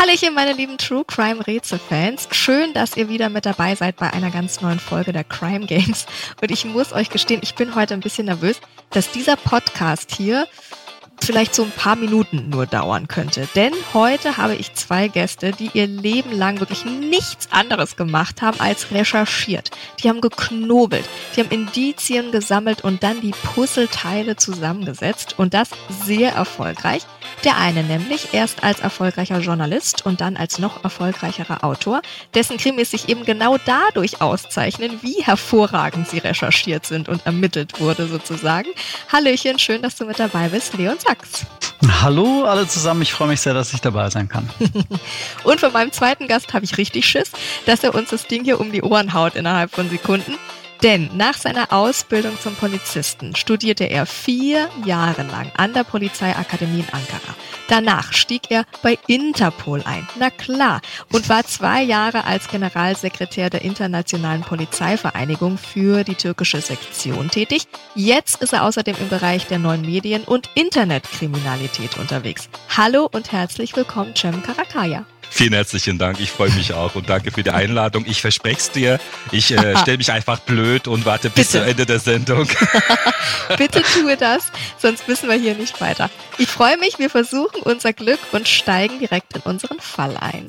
Hallöchen, meine lieben True Crime Rätsel-Fans. Schön, dass ihr wieder mit dabei seid bei einer ganz neuen Folge der Crime Games. Und ich muss euch gestehen, ich bin heute ein bisschen nervös, dass dieser Podcast hier vielleicht so ein paar Minuten nur dauern könnte. Denn heute habe ich zwei Gäste, die ihr Leben lang wirklich nichts anderes gemacht haben als recherchiert. Die haben geknobelt, die haben Indizien gesammelt und dann die Puzzleteile zusammengesetzt und das sehr erfolgreich. Der eine nämlich erst als erfolgreicher Journalist und dann als noch erfolgreicherer Autor, dessen Krimis sich eben genau dadurch auszeichnen, wie hervorragend sie recherchiert sind und ermittelt wurde sozusagen. Hallöchen, schön, dass du mit dabei bist, Leon Sachs. Hallo alle zusammen, ich freue mich sehr, dass ich dabei sein kann. und von meinem zweiten Gast habe ich richtig Schiss, dass er uns das Ding hier um die Ohren haut innerhalb von Sekunden. Denn nach seiner Ausbildung zum Polizisten studierte er vier Jahre lang an der Polizeiakademie in Ankara. Danach stieg er bei Interpol ein, na klar, und war zwei Jahre als Generalsekretär der Internationalen Polizeivereinigung für die türkische Sektion tätig. Jetzt ist er außerdem im Bereich der neuen Medien und Internetkriminalität unterwegs. Hallo und herzlich willkommen, Cem Karakaya. Vielen herzlichen Dank. Ich freue mich auch und danke für die Einladung. Ich verspreche es dir. Ich äh, stelle mich einfach blöd und warte bis Bitte. zu Ende der Sendung. Bitte tue das, sonst wissen wir hier nicht weiter. Ich freue mich. Wir versuchen unser Glück und steigen direkt in unseren Fall ein.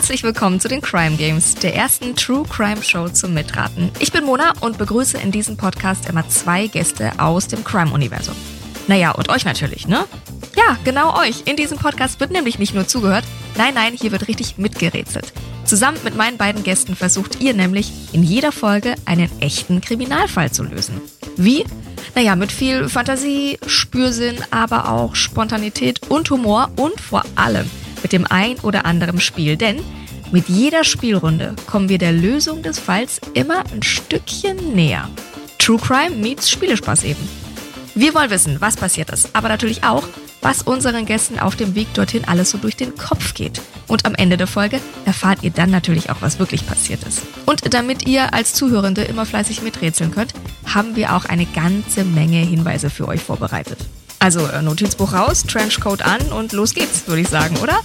Herzlich willkommen zu den Crime Games, der ersten True Crime Show zum Mitraten. Ich bin Mona und begrüße in diesem Podcast immer zwei Gäste aus dem Crime-Universum. Naja, und euch natürlich, ne? Ja, genau euch. In diesem Podcast wird nämlich nicht nur zugehört, nein, nein, hier wird richtig mitgerätselt. Zusammen mit meinen beiden Gästen versucht ihr nämlich in jeder Folge einen echten Kriminalfall zu lösen. Wie? Naja, mit viel Fantasie, Spürsinn, aber auch Spontanität und Humor und vor allem mit dem ein oder anderen Spiel, denn mit jeder Spielrunde kommen wir der Lösung des Falls immer ein Stückchen näher. True Crime meets Spielespaß eben. Wir wollen wissen, was passiert ist, aber natürlich auch, was unseren Gästen auf dem Weg dorthin alles so durch den Kopf geht. Und am Ende der Folge erfahrt ihr dann natürlich auch, was wirklich passiert ist. Und damit ihr als Zuhörende immer fleißig miträtseln könnt, haben wir auch eine ganze Menge Hinweise für euch vorbereitet. Also äh, Notizbuch raus, Trenchcoat an und los geht's, würde ich sagen, oder?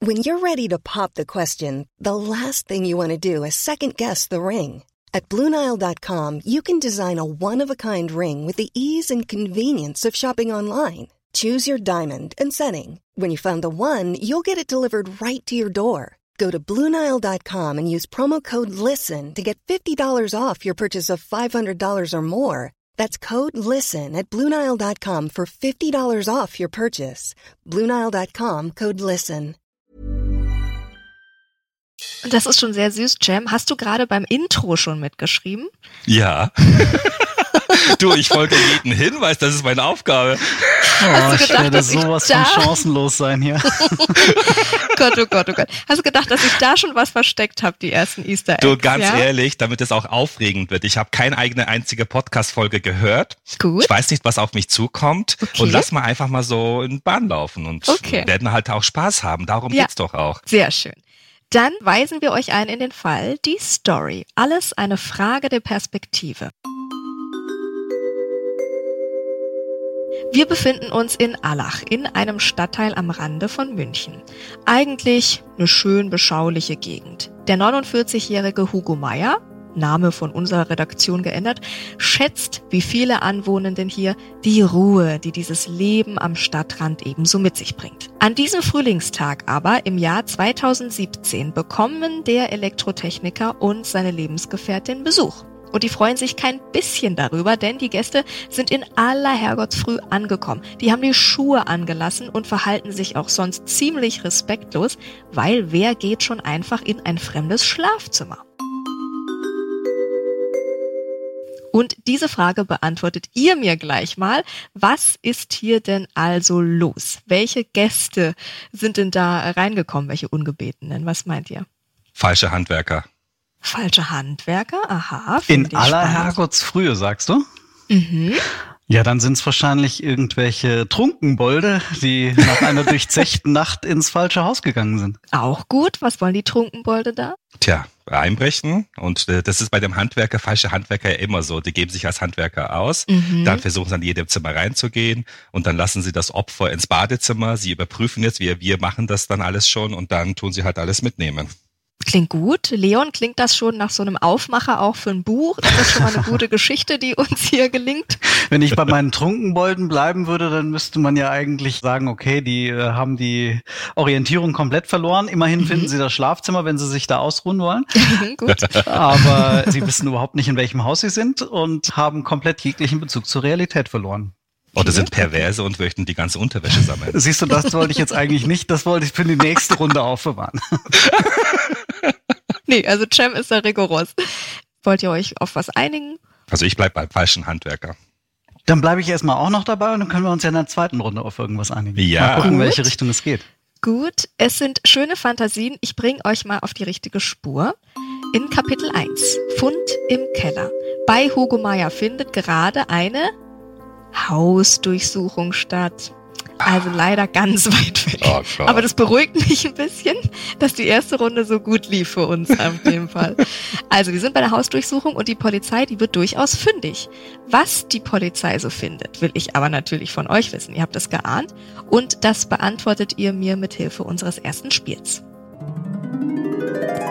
When you're ready to pop the question, the last thing you want to do is second guess the ring. At BlueNile.com you can design a one-of-a-kind ring with the ease and convenience of shopping online. Choose your diamond and setting. When you find the one, you'll get it delivered right to your door. Go to Bluenile.com and use promo code LISTEN to get $50 off your purchase of $500 or more. That's code LISTEN at Bluenile.com for $50 off your purchase. Bluenile.com code LISTEN. Das ist schon sehr süß, Jam. Hast du gerade beim Intro schon mitgeschrieben? Ja. du, ich folge jeden Hinweis, das ist meine Aufgabe. Oh, ich werde sowas von chancenlos sein hier. Gott, oh Gott, oh Gott. Hast du gedacht, dass ich da schon was versteckt habe, die ersten Easter Eggs? Du, ganz ja? ehrlich, damit es auch aufregend wird. Ich habe keine eigene einzige Podcast-Folge gehört. Gut. Ich weiß nicht, was auf mich zukommt. Okay. Und lass mal einfach mal so in Bahn laufen und okay. werden halt auch Spaß haben. Darum ja. geht's doch auch. Sehr schön. Dann weisen wir euch ein in den Fall, die Story. Alles eine Frage der Perspektive. Wir befinden uns in Allach, in einem Stadtteil am Rande von München. Eigentlich eine schön beschauliche Gegend. Der 49-jährige Hugo Meyer, Name von unserer Redaktion geändert, schätzt, wie viele Anwohnenden hier, die Ruhe, die dieses Leben am Stadtrand ebenso mit sich bringt. An diesem Frühlingstag aber im Jahr 2017 bekommen der Elektrotechniker und seine Lebensgefährtin Besuch. Und die freuen sich kein bisschen darüber, denn die Gäste sind in aller Herrgottsfrüh angekommen. Die haben die Schuhe angelassen und verhalten sich auch sonst ziemlich respektlos, weil wer geht schon einfach in ein fremdes Schlafzimmer? Und diese Frage beantwortet ihr mir gleich mal. Was ist hier denn also los? Welche Gäste sind denn da reingekommen? Welche Ungebetenen? Was meint ihr? Falsche Handwerker. Falsche Handwerker, aha. In aller Herrgottsfrühe, sagst du? Mhm. Ja, dann sind es wahrscheinlich irgendwelche Trunkenbolde, die nach einer durchzechten Nacht ins falsche Haus gegangen sind. Auch gut. Was wollen die Trunkenbolde da? Tja, einbrechen. Und äh, das ist bei dem Handwerker, falsche Handwerker ja immer so. Die geben sich als Handwerker aus, mhm. dann versuchen sie an jedem Zimmer reinzugehen und dann lassen sie das Opfer ins Badezimmer. Sie überprüfen jetzt, wir, wir machen das dann alles schon und dann tun sie halt alles mitnehmen. Klingt gut. Leon, klingt das schon nach so einem Aufmacher auch für ein Buch? Ist das schon mal eine gute Geschichte, die uns hier gelingt? Wenn ich bei meinen Trunkenbolden bleiben würde, dann müsste man ja eigentlich sagen, okay, die äh, haben die Orientierung komplett verloren. Immerhin mhm. finden sie das Schlafzimmer, wenn sie sich da ausruhen wollen. gut. Aber sie wissen überhaupt nicht, in welchem Haus sie sind und haben komplett jeglichen Bezug zur Realität verloren. Oder sind perverse und möchten die ganze Unterwäsche sammeln. Siehst du, das wollte ich jetzt eigentlich nicht. Das wollte ich für die nächste Runde aufbewahren. nee, also Cem ist da rigoros. Wollt ihr euch auf was einigen? Also ich bleib beim falschen Handwerker. Dann bleibe ich erstmal auch noch dabei und dann können wir uns ja in der zweiten Runde auf irgendwas einigen. Ja. Mal gucken, in welche Richtung es geht. Gut, es sind schöne Fantasien. Ich bringe euch mal auf die richtige Spur. In Kapitel 1, Fund im Keller. Bei Hugo Meier findet gerade eine Hausdurchsuchung statt. Also leider ganz weit weg. Oh Aber das beruhigt mich ein bisschen, dass die erste Runde so gut lief für uns auf dem Fall. Also wir sind bei der Hausdurchsuchung und die Polizei, die wird durchaus fündig. Was die Polizei so findet, will ich aber natürlich von euch wissen. Ihr habt es geahnt und das beantwortet ihr mir mit Hilfe unseres ersten Spiels.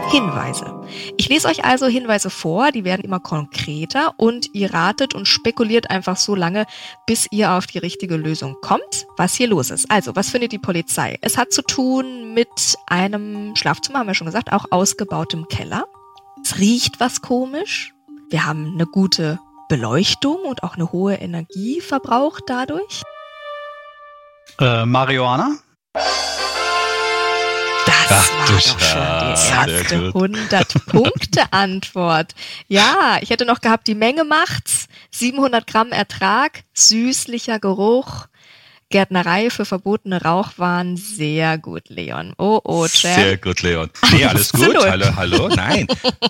Hinweise. Ich lese euch also Hinweise vor, die werden immer konkreter und ihr ratet und spekuliert einfach so lange, bis ihr auf die richtige Lösung kommt, was hier los ist. Also, was findet die Polizei? Es hat zu tun mit einem Schlafzimmer, haben wir schon gesagt, auch ausgebautem Keller. Es riecht was komisch. Wir haben eine gute Beleuchtung und auch eine hohe Energieverbrauch dadurch. Äh, Marihuana? Das Ach, war doch schon die erste 100-Punkte-Antwort. Ja, ich hätte noch gehabt, die Menge macht's. 700 Gramm Ertrag, süßlicher Geruch, Gärtnerei für verbotene Rauchwaren. Sehr gut, Leon. Oh, oh, Chad. Sehr gut, Leon. Nee, alles gut. Hallo, hallo. Nein.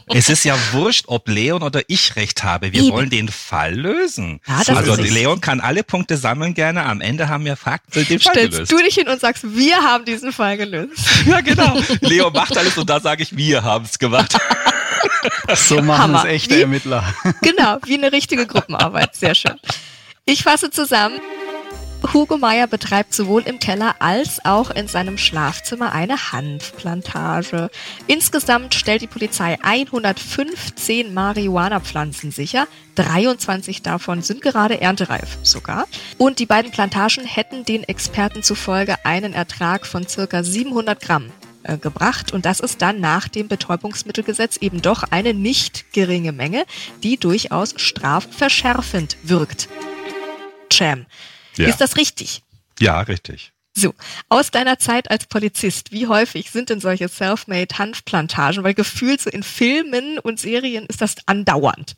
es ist ja wurscht, ob Leon oder ich recht habe. Wir Eben. wollen den Fall lösen. Ja, also Leon kann alle Punkte sammeln gerne. Am Ende haben wir Fakten den Fall Stellst gelöst. du dich hin und sagst, wir haben diesen Fall gelöst. ja, genau. Leon macht alles und da sage ich, wir haben es gemacht. so machen es echte wie, Ermittler. genau, wie eine richtige Gruppenarbeit. Sehr schön. Ich fasse zusammen. Hugo Meyer betreibt sowohl im Keller als auch in seinem Schlafzimmer eine Hanfplantage. Insgesamt stellt die Polizei 115 Marihuana-Pflanzen sicher. 23 davon sind gerade erntereif sogar. Und die beiden Plantagen hätten den Experten zufolge einen Ertrag von circa 700 Gramm äh, gebracht und das ist dann nach dem Betäubungsmittelgesetz eben doch eine nicht geringe Menge, die durchaus strafverschärfend wirkt. Cham, ja. Ist das richtig? Ja, richtig. So, aus deiner Zeit als Polizist, wie häufig sind denn solche self-made Hanfplantagen? Weil gefühlt so in Filmen und Serien ist das andauernd.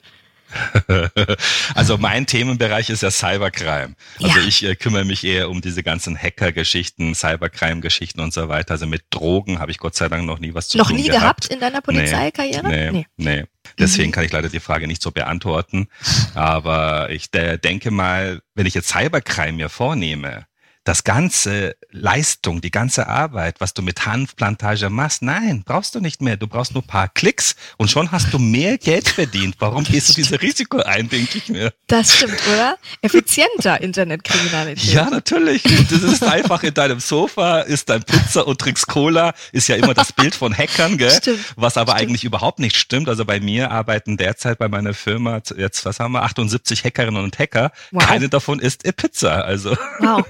also mein Themenbereich ist ja Cybercrime. Also ja. ich äh, kümmere mich eher um diese ganzen Hacker-Geschichten, Cybercrime-Geschichten und so weiter. Also mit Drogen habe ich Gott sei Dank noch nie was zu noch tun gehabt. Noch nie gehabt in deiner Polizeikarriere? Nee, nee. nee. Deswegen mhm. kann ich leider die Frage nicht so beantworten. Aber ich denke mal, wenn ich jetzt Cybercrime mir vornehme, das ganze Leistung, die ganze Arbeit, was du mit Hanfplantage machst, nein, brauchst du nicht mehr. Du brauchst nur ein paar Klicks und schon hast du mehr Geld verdient. Warum gehst du dieses Risiko ein, denke ich mir. Das stimmt, oder? Effizienter Internetkriminalität. Ja, natürlich. Das ist einfach in deinem Sofa, ist dein Pizza und trinkst Cola, ist ja immer das Bild von Hackern, gell? Stimmt. Was aber stimmt. eigentlich überhaupt nicht stimmt. Also bei mir arbeiten derzeit bei meiner Firma jetzt, was haben wir, 78 Hackerinnen und Hacker. Wow. Keine davon ist Pizza, also. Wow.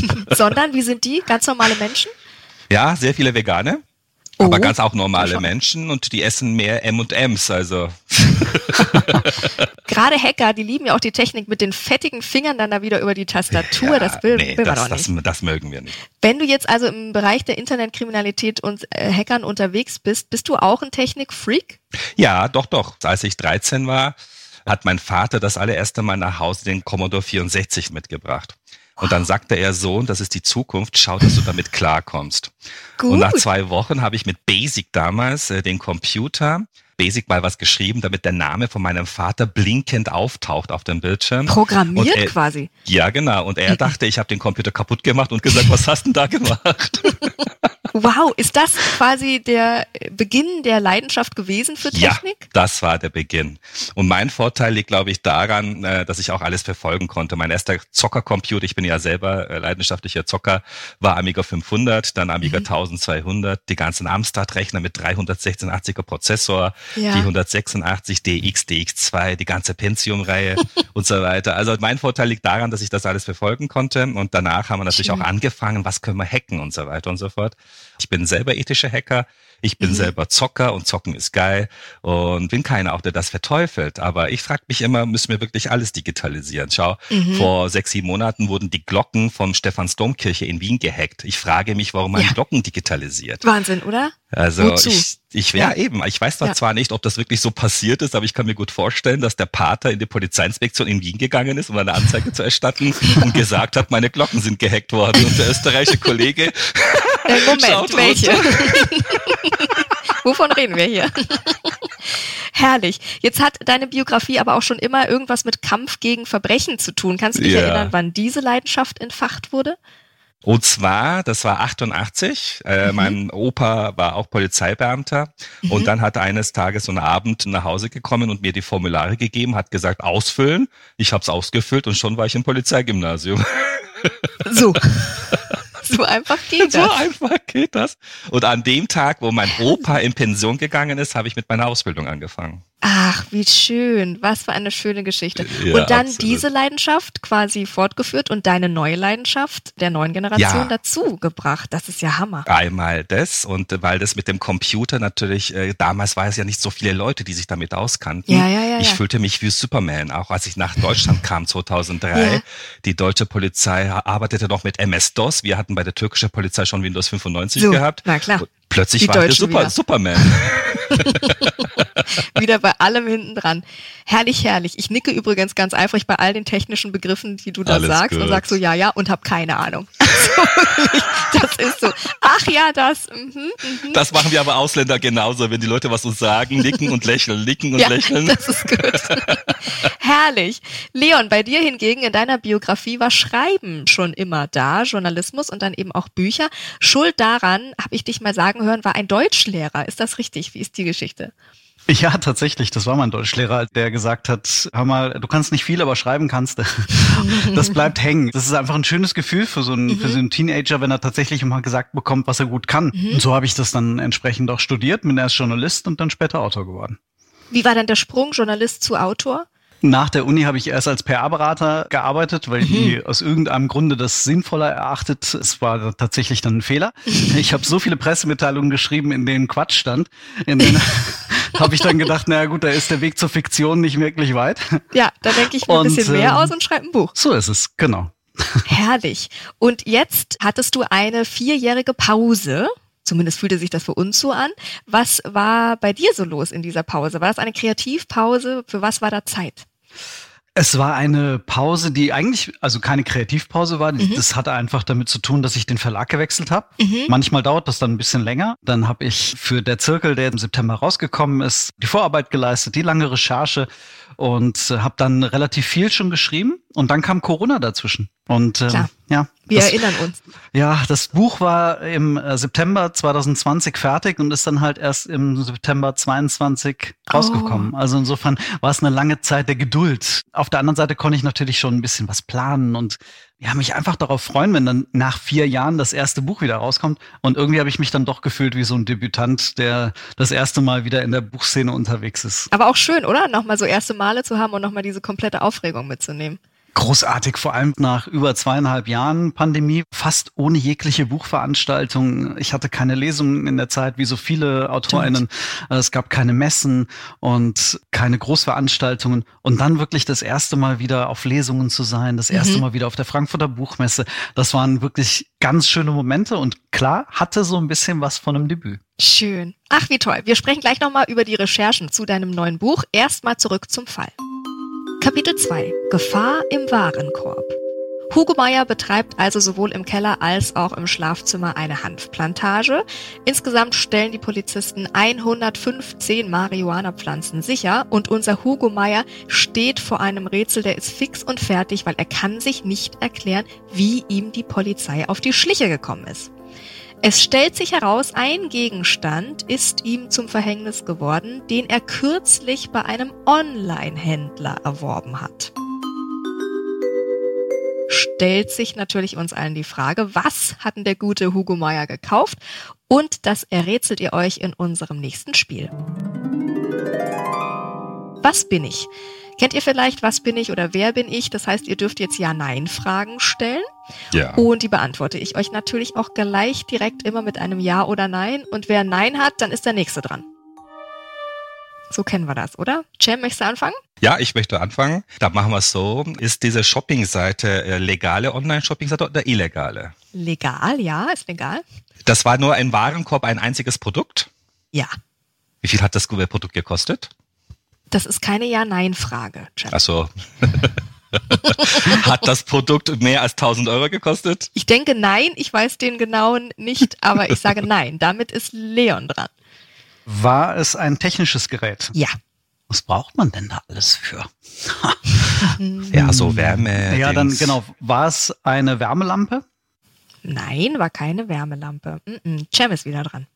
Sondern, wie sind die? Ganz normale Menschen? Ja, sehr viele Vegane. Oh, aber ganz auch normale Menschen und die essen mehr M&M's, also. Gerade Hacker, die lieben ja auch die Technik mit den fettigen Fingern dann da wieder über die Tastatur. Ja, das will, nee, will man das, doch nicht. Das, das, mögen wir nicht. Wenn du jetzt also im Bereich der Internetkriminalität und äh, Hackern unterwegs bist, bist du auch ein Technikfreak? Ja, doch, doch. Als ich 13 war, hat mein Vater das allererste Mal nach Hause den Commodore 64 mitgebracht. Und dann sagte er, Sohn, das ist die Zukunft, schau, dass du damit klarkommst. Gut. Und nach zwei Wochen habe ich mit Basic damals äh, den Computer Basic mal was geschrieben, damit der Name von meinem Vater blinkend auftaucht auf dem Bildschirm. Programmiert er, quasi. Ja, genau. Und er dachte, ich habe den Computer kaputt gemacht und gesagt, was hast du denn da gemacht? Wow, ist das quasi der Beginn der Leidenschaft gewesen für Technik? Ja, das war der Beginn. Und mein Vorteil liegt, glaube ich, daran, äh, dass ich auch alles verfolgen konnte. Mein erster Zockercomputer, ich bin ja selber äh, leidenschaftlicher Zocker, war Amiga 500, dann Amiga mhm. 1200, die ganzen Amstrad-Rechner mit 31680er Prozessor, ja. die 186 DX, DX2, die ganze Pentium-Reihe und so weiter. Also mein Vorteil liegt daran, dass ich das alles verfolgen konnte. Und danach haben wir natürlich Schön. auch angefangen, was können wir hacken und so weiter und so fort. Ich bin selber ethischer Hacker. Ich bin mhm. selber Zocker und Zocken ist geil und bin keiner auch, der das verteufelt. Aber ich frage mich immer, müssen wir wirklich alles digitalisieren? Schau, mhm. vor sechs, sieben Monaten wurden die Glocken von Stephans Domkirche in Wien gehackt. Ich frage mich, warum man ja. Glocken digitalisiert. Wahnsinn, oder? Also Wozu? ich, ich ja, ja eben, ich weiß ja. zwar nicht, ob das wirklich so passiert ist, aber ich kann mir gut vorstellen, dass der Pater in die Polizeiinspektion in Wien gegangen ist, um eine Anzeige zu erstatten und gesagt hat, meine Glocken sind gehackt worden. Und der österreichische Kollege. Äh, Moment, welche? Wovon reden wir hier? Herrlich. Jetzt hat deine Biografie aber auch schon immer irgendwas mit Kampf gegen Verbrechen zu tun. Kannst du dich ja. erinnern, wann diese Leidenschaft entfacht wurde? Und zwar, das war 88, äh, mhm. mein Opa war auch Polizeibeamter mhm. und dann hat eines Tages so ein Abend nach Hause gekommen und mir die Formulare gegeben, hat gesagt, ausfüllen. Ich habe es ausgefüllt und schon war ich im Polizeigymnasium. So. So einfach geht das. So einfach geht das. Und an dem Tag, wo mein Opa in Pension gegangen ist, habe ich mit meiner Ausbildung angefangen. Ach, wie schön. Was für eine schöne Geschichte. Ja, und dann absolut. diese Leidenschaft quasi fortgeführt und deine neue Leidenschaft der neuen Generation ja. dazu gebracht. Das ist ja Hammer. Einmal das und weil das mit dem Computer natürlich, äh, damals war es ja nicht so viele Leute, die sich damit auskannten. Ja, ja, ja, ich fühlte mich wie Superman, auch als ich nach Deutschland kam 2003. Die deutsche Polizei arbeitete noch mit MS-DOS. Wir hatten bei der türkischen Polizei schon Windows 95 so, gehabt. Na klar. Plötzlich die war der Super, Superman. wieder bei allem hinten dran. Herrlich, herrlich. Ich nicke übrigens ganz eifrig bei all den technischen Begriffen, die du da Alles sagst gut. und sag so ja, ja und hab keine Ahnung. Also das ist so. Ach ja, das. Mhm, mhm. Das machen wir aber Ausländer genauso, wenn die Leute was uns sagen, nicken und lächeln, nicken und ja, lächeln. Das ist gut. Herrlich. Leon, bei dir hingegen in deiner Biografie war Schreiben schon immer da, Journalismus und dann eben auch Bücher. Schuld daran, habe ich dich mal sagen hören, war ein Deutschlehrer. Ist das richtig? Wie ist die Geschichte? Ja, tatsächlich. Das war mein Deutschlehrer, der gesagt hat, hör mal, du kannst nicht viel, aber schreiben kannst du. Das bleibt hängen. Das ist einfach ein schönes Gefühl für so einen, mhm. für so einen Teenager, wenn er tatsächlich mal gesagt bekommt, was er gut kann. Mhm. Und so habe ich das dann entsprechend auch studiert, bin erst Journalist und dann später Autor geworden. Wie war dann der Sprung Journalist zu Autor? Nach der Uni habe ich erst als PR-Berater gearbeitet, weil mhm. die aus irgendeinem Grunde das sinnvoller erachtet. Es war tatsächlich dann ein Fehler. Ich habe so viele Pressemitteilungen geschrieben, in denen Quatsch stand. In denen habe ich dann gedacht, naja gut, da ist der Weg zur Fiktion nicht wirklich weit. Ja, da denke ich mir ein bisschen mehr ähm, aus und schreibe ein Buch. So ist es, genau. Herrlich. Und jetzt hattest du eine vierjährige Pause. Zumindest fühlte sich das für uns so an. Was war bei dir so los in dieser Pause? War das eine Kreativpause? Für was war da Zeit? Es war eine Pause, die eigentlich, also keine Kreativpause war. Mhm. Das hatte einfach damit zu tun, dass ich den Verlag gewechselt habe. Mhm. Manchmal dauert das dann ein bisschen länger. Dann habe ich für der Zirkel, der im September rausgekommen ist, die Vorarbeit geleistet, die lange Recherche und äh, habe dann relativ viel schon geschrieben. Und dann kam Corona dazwischen. Und äh, ja, wir das, erinnern uns. Ja, das Buch war im äh, September 2020 fertig und ist dann halt erst im September 22 rausgekommen. Oh. Also insofern war es eine lange Zeit der Geduld. Auf der anderen Seite konnte ich natürlich schon ein bisschen was planen und ja, mich einfach darauf freuen, wenn dann nach vier Jahren das erste Buch wieder rauskommt. Und irgendwie habe ich mich dann doch gefühlt wie so ein Debütant, der das erste Mal wieder in der Buchszene unterwegs ist. Aber auch schön, oder? Nochmal so erste Male zu haben und nochmal diese komplette Aufregung mitzunehmen. Großartig, vor allem nach über zweieinhalb Jahren Pandemie, fast ohne jegliche Buchveranstaltung. Ich hatte keine Lesungen in der Zeit, wie so viele AutorInnen. Es gab keine Messen und keine Großveranstaltungen. Und dann wirklich das erste Mal wieder auf Lesungen zu sein, das erste mhm. Mal wieder auf der Frankfurter Buchmesse. Das waren wirklich ganz schöne Momente und klar, hatte so ein bisschen was von einem Debüt. Schön. Ach, wie toll. Wir sprechen gleich nochmal über die Recherchen zu deinem neuen Buch. Erstmal zurück zum Fall. Kapitel 2 Gefahr im Warenkorb Hugo Meyer betreibt also sowohl im Keller als auch im Schlafzimmer eine Hanfplantage. Insgesamt stellen die Polizisten 115 Marihuana-Pflanzen sicher und unser Hugo Meyer steht vor einem Rätsel, der ist fix und fertig, weil er kann sich nicht erklären, wie ihm die Polizei auf die Schliche gekommen ist. Es stellt sich heraus, ein Gegenstand ist ihm zum Verhängnis geworden, den er kürzlich bei einem Online-Händler erworben hat. Stellt sich natürlich uns allen die Frage, was hat denn der gute Hugo Meyer gekauft? Und das errätselt ihr euch in unserem nächsten Spiel. Was bin ich? Kennt ihr vielleicht, was bin ich oder wer bin ich? Das heißt, ihr dürft jetzt Ja-Nein-Fragen stellen. Ja. Und die beantworte ich euch natürlich auch gleich direkt immer mit einem Ja oder Nein. Und wer Nein hat, dann ist der Nächste dran. So kennen wir das, oder? Cem, möchtest du anfangen? Ja, ich möchte anfangen. Da machen wir es so. Ist diese Shopping-Seite äh, legale Online-Shopping-Seite oder illegale? Legal, ja, ist legal. Das war nur ein Warenkorb, ein einziges Produkt? Ja. Wie viel hat das Produkt gekostet? Das ist keine Ja-Nein-Frage. Ach so. Hat das Produkt mehr als 1000 Euro gekostet? Ich denke nein, ich weiß den genauen nicht, aber ich sage nein. Damit ist Leon dran. War es ein technisches Gerät? Ja. Was braucht man denn da alles für? ja, so Wärme. Ja, dann genau. War es eine Wärmelampe? Nein, war keine Wärmelampe. Cem ist wieder dran.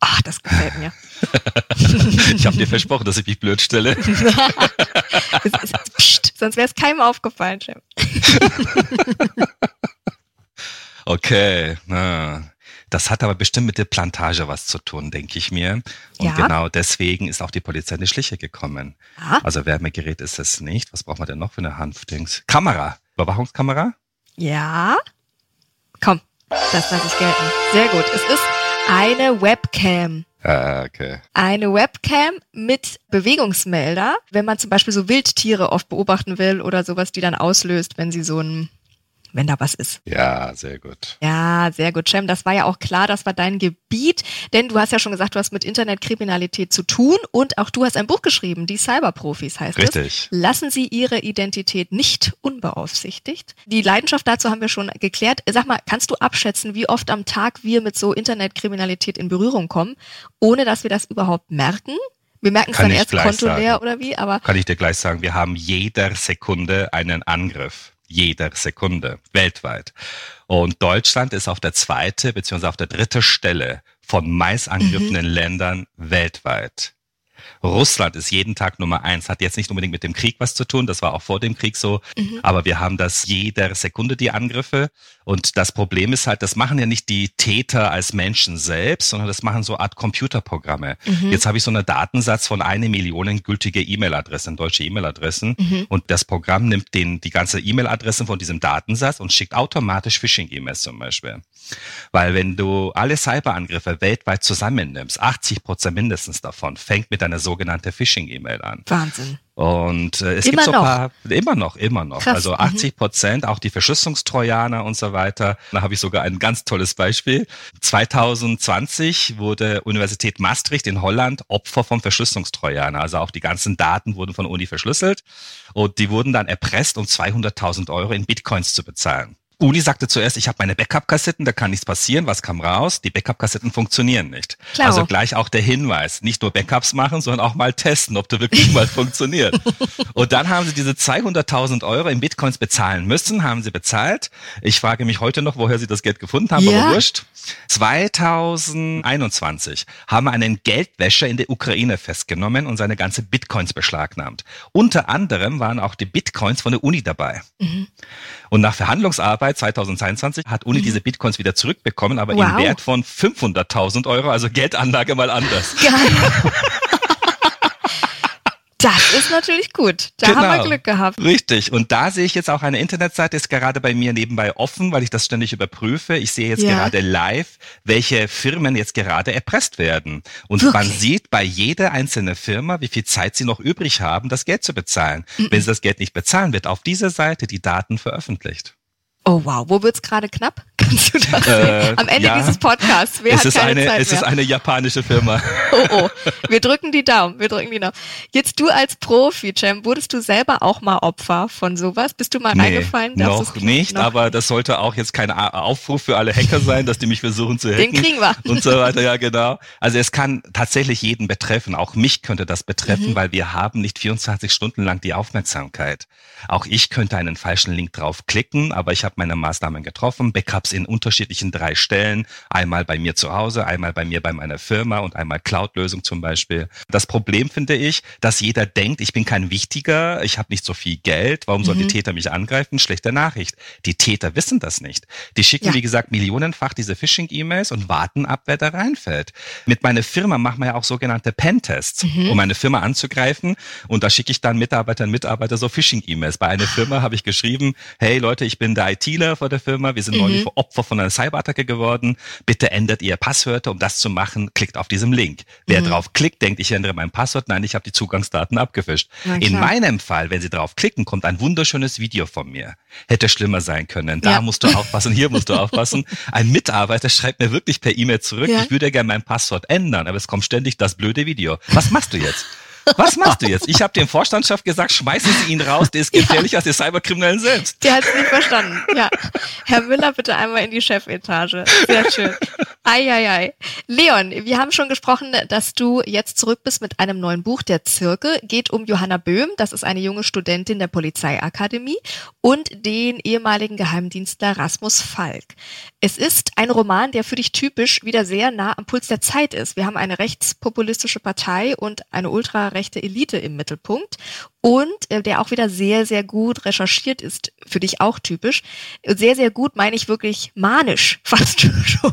Ach, das gefällt mir. ich habe dir versprochen, dass ich mich blöd stelle. Psst, sonst wäre es keinem aufgefallen, Chef. okay. Das hat aber bestimmt mit der Plantage was zu tun, denke ich mir. Und ja. genau deswegen ist auch die Polizei in die Schliche gekommen. Ja. Also Wärmegerät ist es nicht. Was braucht man denn noch für eine Hanfdings? Kamera. Überwachungskamera? Ja. Komm, das lasse ich gelten. Sehr gut. Es ist eine Webcam. Ah, okay. Eine Webcam mit Bewegungsmelder, wenn man zum Beispiel so Wildtiere oft beobachten will oder sowas, die dann auslöst, wenn sie so ein wenn da was ist. Ja, sehr gut. Ja, sehr gut, Cem. Das war ja auch klar, das war dein Gebiet, denn du hast ja schon gesagt, du hast mit Internetkriminalität zu tun und auch du hast ein Buch geschrieben, die Cyberprofis heißt Richtig. es. Richtig. Lassen Sie Ihre Identität nicht unbeaufsichtigt. Die Leidenschaft dazu haben wir schon geklärt. Sag mal, kannst du abschätzen, wie oft am Tag wir mit so Internetkriminalität in Berührung kommen, ohne dass wir das überhaupt merken? Wir merken es dann erst kontolär oder wie, aber. Kann ich dir gleich sagen, wir haben jeder Sekunde einen Angriff jeder Sekunde weltweit. Und Deutschland ist auf der zweite bzw. auf der dritte Stelle von meist angegriffenen mhm. Ländern weltweit. Russland ist jeden Tag Nummer eins. Hat jetzt nicht unbedingt mit dem Krieg was zu tun, das war auch vor dem Krieg so. Mhm. Aber wir haben das jeder Sekunde, die Angriffe. Und das Problem ist halt, das machen ja nicht die Täter als Menschen selbst, sondern das machen so Art Computerprogramme. Mhm. Jetzt habe ich so einen Datensatz von eine Million gültige E-Mail-Adressen, deutsche E-Mail-Adressen. Mhm. Und das Programm nimmt den, die ganze E-Mail-Adressen von diesem Datensatz und schickt automatisch Phishing-E-Mails zum Beispiel. Weil wenn du alle Cyberangriffe weltweit zusammennimmst, 80 Prozent mindestens davon, fängt mit einer sogenannten Phishing-E-Mail an. Wahnsinn. Und äh, es immer gibt so ein paar, immer noch, immer noch. Krass. Also 80 mhm. Prozent, auch die Verschlüsselungstrojaner und so weiter. Da habe ich sogar ein ganz tolles Beispiel. 2020 wurde Universität Maastricht in Holland Opfer vom Verschlüsselungstrojaner. Also auch die ganzen Daten wurden von Uni verschlüsselt und die wurden dann erpresst, um 200.000 Euro in Bitcoins zu bezahlen. Uni sagte zuerst, ich habe meine Backup-Kassetten, da kann nichts passieren. Was kam raus? Die Backup-Kassetten funktionieren nicht. Klar. Also gleich auch der Hinweis, nicht nur Backups machen, sondern auch mal testen, ob der wirklich mal funktioniert. Und dann haben sie diese 200.000 Euro in Bitcoins bezahlen müssen, haben sie bezahlt. Ich frage mich heute noch, woher sie das Geld gefunden haben, ja. aber wurscht. 2021 haben einen Geldwäscher in der Ukraine festgenommen und seine ganze Bitcoins beschlagnahmt. Unter anderem waren auch die Bitcoins von der Uni dabei. Mhm. Und nach Verhandlungsarbeit 2022 hat Uni mhm. diese Bitcoins wieder zurückbekommen, aber wow. im Wert von 500.000 Euro, also Geldanlage mal anders. Geil. Das ist natürlich gut. Da genau, haben wir genau. Glück gehabt. Richtig. Und da sehe ich jetzt auch eine Internetseite, ist gerade bei mir nebenbei offen, weil ich das ständig überprüfe. Ich sehe jetzt ja. gerade live, welche Firmen jetzt gerade erpresst werden. Und Wirklich? man sieht bei jeder einzelnen Firma, wie viel Zeit sie noch übrig haben, das Geld zu bezahlen. Mhm. Wenn sie das Geld nicht bezahlen, wird auf dieser Seite die Daten veröffentlicht. Oh wow, wo wird's gerade knapp? Kannst du das äh, Am Ende ja, dieses Podcasts. Wer es ist eine, Zeit es mehr? ist eine japanische Firma. Oh, oh. Wir drücken die Daumen. Wir drücken die Daumen. Jetzt du als Profi, Cem, wurdest du selber auch mal Opfer von sowas? Bist du mal nee, reingefallen? Noch nicht, noch? aber das sollte auch jetzt kein Aufruf für alle Hacker sein, dass die mich versuchen zu hacken. Den kriegen wir. Und so weiter, ja genau. Also es kann tatsächlich jeden betreffen. Auch mich könnte das betreffen, mhm. weil wir haben nicht 24 Stunden lang die Aufmerksamkeit. Auch ich könnte einen falschen Link draufklicken, aber ich habe meine Maßnahmen getroffen. Backups in unterschiedlichen drei Stellen. Einmal bei mir zu Hause, einmal bei mir bei meiner Firma und einmal Cloud-Lösung zum Beispiel. Das Problem finde ich, dass jeder denkt, ich bin kein Wichtiger, ich habe nicht so viel Geld, warum sollen mhm. die Täter mich angreifen? Schlechte Nachricht. Die Täter wissen das nicht. Die schicken, ja. wie gesagt, millionenfach diese Phishing-E-Mails und warten ab, wer da reinfällt. Mit meiner Firma machen wir ja auch sogenannte Pentests, mhm. um meine Firma anzugreifen. Und da schicke ich dann Mitarbeitern und Mitarbeiter so Phishing-E-Mails. Bei einer Firma habe ich geschrieben, hey Leute, ich bin der ITler vor der Firma, wir sind mhm. neulich Opfer von einer Cyberattacke geworden. Bitte ändert ihr Passwörter, um das zu machen, klickt auf diesem Link. Wer mhm. drauf klickt, denkt, ich ändere mein Passwort. Nein, ich habe die Zugangsdaten abgefischt. In meinem Fall, wenn Sie drauf klicken, kommt ein wunderschönes Video von mir. Hätte schlimmer sein können. Da ja. musst du aufpassen, hier musst du aufpassen. Ein Mitarbeiter schreibt mir wirklich per E-Mail zurück, ja. ich würde gerne mein Passwort ändern, aber es kommt ständig das blöde Video. Was machst du jetzt? Was machst du jetzt? Ich habe dem Vorstandschaft gesagt, schmeißen Sie ihn raus, der ist gefährlicher ja. als die Cyberkriminellen selbst. Der hat es nicht verstanden. Ja. Herr Müller, bitte einmal in die Chefetage. Sehr schön. Eieiei. Leon, wir haben schon gesprochen, dass du jetzt zurück bist mit einem neuen Buch, Der Zirkel. Geht um Johanna Böhm, das ist eine junge Studentin der Polizeiakademie, und den ehemaligen Geheimdienstler Rasmus Falk. Es ist ein Roman, der für dich typisch wieder sehr nah am Puls der Zeit ist. Wir haben eine rechtspopulistische Partei und eine ultrarechte Elite im Mittelpunkt und äh, der auch wieder sehr, sehr gut recherchiert ist, für dich auch typisch. Sehr, sehr gut meine ich wirklich manisch fast schon.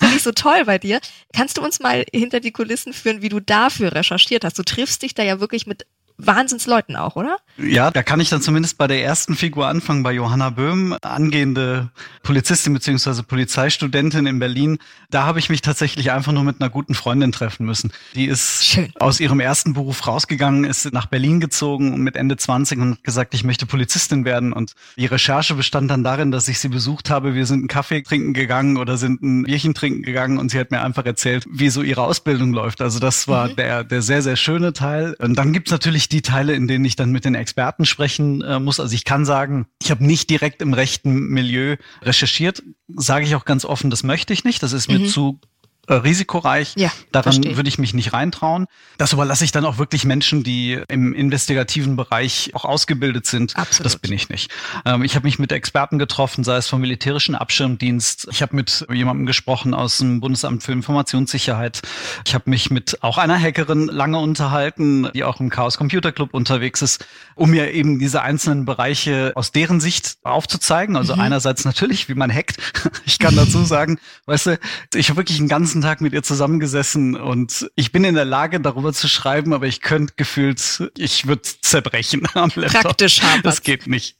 Finde ich so toll bei dir. Kannst du uns mal hinter die Kulissen führen, wie du dafür recherchiert hast? Du triffst dich da ja wirklich mit Wahnsinnsleuten auch, oder? Ja, da kann ich dann zumindest bei der ersten Figur anfangen, bei Johanna Böhm, angehende Polizistin beziehungsweise Polizeistudentin in Berlin. Da habe ich mich tatsächlich einfach nur mit einer guten Freundin treffen müssen. Die ist Schön. aus ihrem ersten Beruf rausgegangen, ist nach Berlin gezogen mit Ende 20 und hat gesagt, ich möchte Polizistin werden. Und die Recherche bestand dann darin, dass ich sie besucht habe. Wir sind einen Kaffee trinken gegangen oder sind ein Bierchen trinken gegangen und sie hat mir einfach erzählt, wie so ihre Ausbildung läuft. Also das war mhm. der, der sehr, sehr schöne Teil. Und dann gibt's natürlich die Teile, in denen ich dann mit den Experten sprechen äh, muss. Also ich kann sagen, ich habe nicht direkt im rechten Milieu recherchiert. Sage ich auch ganz offen, das möchte ich nicht. Das ist mir mhm. zu äh, risikoreich. Ja, Daran verstehe. würde ich mich nicht reintrauen. Das überlasse ich dann auch wirklich Menschen, die im investigativen Bereich auch ausgebildet sind. Absolut. Das bin ich nicht. Ähm, ich habe mich mit Experten getroffen, sei es vom militärischen Abschirmdienst. Ich habe mit jemandem gesprochen aus dem Bundesamt für Informationssicherheit. Ich habe mich mit auch einer Hackerin lange unterhalten, die auch im Chaos Computer Club unterwegs ist, um mir eben diese einzelnen Bereiche aus deren Sicht aufzuzeigen. Also mhm. einerseits natürlich, wie man hackt. Ich kann dazu sagen, weißt du, ich habe wirklich einen ganzen ganzen Tag mit ihr zusammengesessen und ich bin in der Lage, darüber zu schreiben, aber ich könnte gefühlt, ich würde zerbrechen am Laptop. Praktisch haben. Das geht nicht.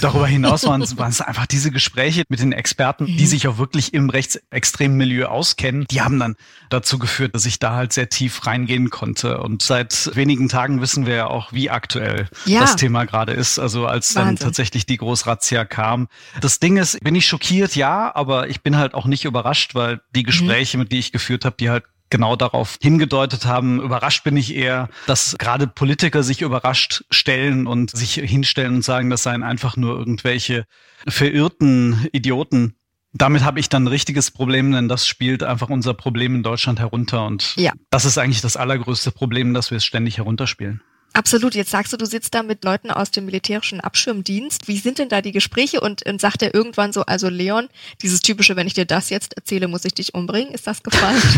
Darüber hinaus waren, es einfach diese Gespräche mit den Experten, die sich auch wirklich im rechtsextremen Milieu auskennen. Die haben dann dazu geführt, dass ich da halt sehr tief reingehen konnte. Und seit wenigen Tagen wissen wir ja auch, wie aktuell ja. das Thema gerade ist. Also als Wahnsinn. dann tatsächlich die Großrazzia kam. Das Ding ist, bin ich schockiert, ja, aber ich bin halt auch nicht überrascht, weil die mhm. Gespräche, mhm. mit die ich geführt habe, die halt genau darauf hingedeutet haben. Überrascht bin ich eher, dass gerade Politiker sich überrascht stellen und sich hinstellen und sagen, das seien einfach nur irgendwelche verirrten Idioten. Damit habe ich dann ein richtiges Problem, denn das spielt einfach unser Problem in Deutschland herunter. Und ja. das ist eigentlich das allergrößte Problem, dass wir es ständig herunterspielen. Absolut. Jetzt sagst du, du sitzt da mit Leuten aus dem militärischen Abschirmdienst. Wie sind denn da die Gespräche? Und, und sagt er irgendwann so, also Leon, dieses typische, wenn ich dir das jetzt erzähle, muss ich dich umbringen. Ist das gefallen?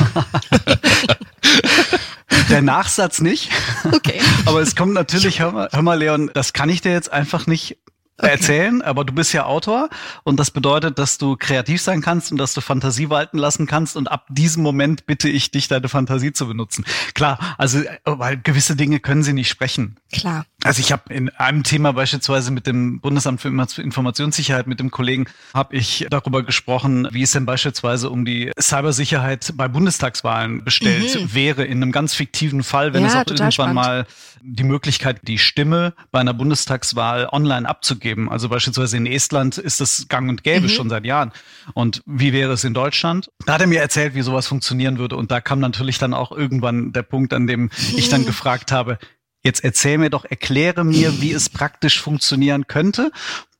Der Nachsatz nicht. Okay. Aber es kommt natürlich, hör mal, hör mal, Leon, das kann ich dir jetzt einfach nicht. Erzählen, aber du bist ja Autor und das bedeutet, dass du kreativ sein kannst und dass du Fantasie walten lassen kannst und ab diesem Moment bitte ich dich, deine Fantasie zu benutzen. Klar, also weil gewisse Dinge können sie nicht sprechen. Klar. Also ich habe in einem Thema beispielsweise mit dem Bundesamt für Informationssicherheit, mit dem Kollegen, habe ich darüber gesprochen, wie es denn beispielsweise um die Cybersicherheit bei Bundestagswahlen bestellt mhm. wäre, in einem ganz fiktiven Fall, wenn ja, es auch irgendwann spannend. mal die Möglichkeit, die Stimme bei einer Bundestagswahl online abzugeben. Also beispielsweise in Estland ist das gang und gäbe mhm. schon seit Jahren. Und wie wäre es in Deutschland? Da hat er mir erzählt, wie sowas funktionieren würde. Und da kam natürlich dann auch irgendwann der Punkt, an dem ich dann gefragt habe, jetzt erzähl mir doch, erkläre mir, wie es praktisch funktionieren könnte.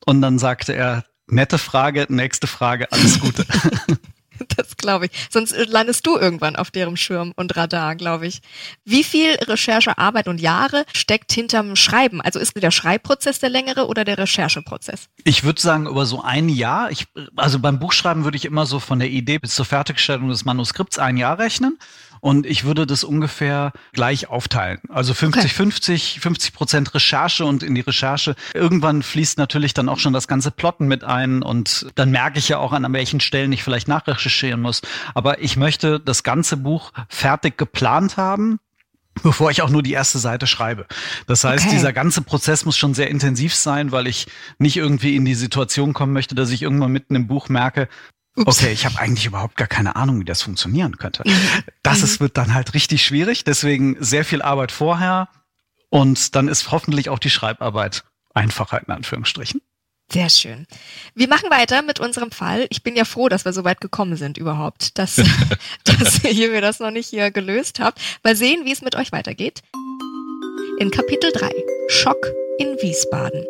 Und dann sagte er, nette Frage, nächste Frage, alles Gute. Das glaube ich. Sonst landest du irgendwann auf deren Schirm und Radar, glaube ich. Wie viel Recherchearbeit und Jahre steckt hinterm Schreiben? Also ist der Schreibprozess der längere oder der Rechercheprozess? Ich würde sagen, über so ein Jahr. Ich, also beim Buchschreiben würde ich immer so von der Idee bis zur Fertigstellung des Manuskripts ein Jahr rechnen. Und ich würde das ungefähr gleich aufteilen. Also 50, 50, 50 Prozent Recherche und in die Recherche. Irgendwann fließt natürlich dann auch schon das ganze Plotten mit ein und dann merke ich ja auch an welchen Stellen ich vielleicht nachrecherchieren muss. Aber ich möchte das ganze Buch fertig geplant haben, bevor ich auch nur die erste Seite schreibe. Das heißt, okay. dieser ganze Prozess muss schon sehr intensiv sein, weil ich nicht irgendwie in die Situation kommen möchte, dass ich irgendwann mitten im Buch merke. Okay, ich habe eigentlich überhaupt gar keine Ahnung, wie das funktionieren könnte. Mhm. Das mhm. ist, wird dann halt richtig schwierig. Deswegen sehr viel Arbeit vorher und dann ist hoffentlich auch die Schreibarbeit einfacher in Anführungsstrichen. Sehr schön. Wir machen weiter mit unserem Fall. Ich bin ja froh, dass wir so weit gekommen sind überhaupt, dass, dass ihr mir das noch nicht hier gelöst habt. Mal sehen, wie es mit euch weitergeht. In Kapitel 3. Schock in Wiesbaden.